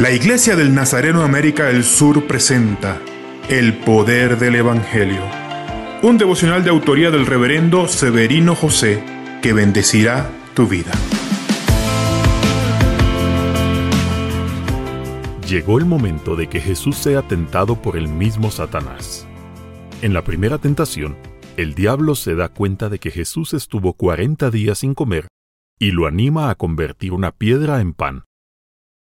La Iglesia del Nazareno América del Sur presenta El Poder del Evangelio, un devocional de autoría del reverendo Severino José que bendecirá tu vida. Llegó el momento de que Jesús sea tentado por el mismo Satanás. En la primera tentación, el diablo se da cuenta de que Jesús estuvo 40 días sin comer y lo anima a convertir una piedra en pan.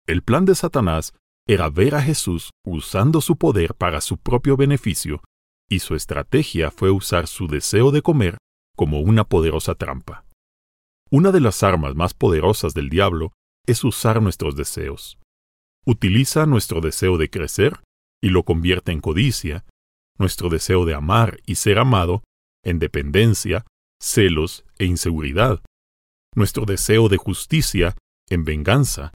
El plan de Satanás era ver a Jesús usando su poder para su propio beneficio, y su estrategia fue usar su deseo de comer como una poderosa trampa. Una de las armas más poderosas del diablo es usar nuestros deseos. Utiliza nuestro deseo de crecer y lo convierte en codicia, nuestro deseo de amar y ser amado en dependencia, celos e inseguridad, nuestro deseo de justicia en venganza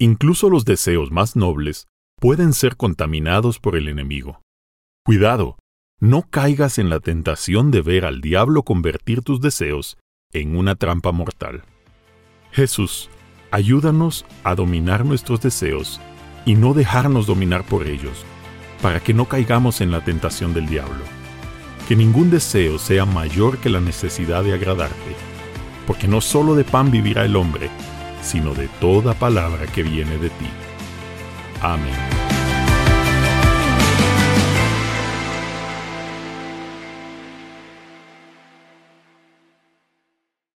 Incluso los deseos más nobles pueden ser contaminados por el enemigo. Cuidado, no caigas en la tentación de ver al diablo convertir tus deseos en una trampa mortal. Jesús, ayúdanos a dominar nuestros deseos y no dejarnos dominar por ellos, para que no caigamos en la tentación del diablo. Que ningún deseo sea mayor que la necesidad de agradarte, porque no solo de pan vivirá el hombre, sino de toda palabra que viene de ti. Amén.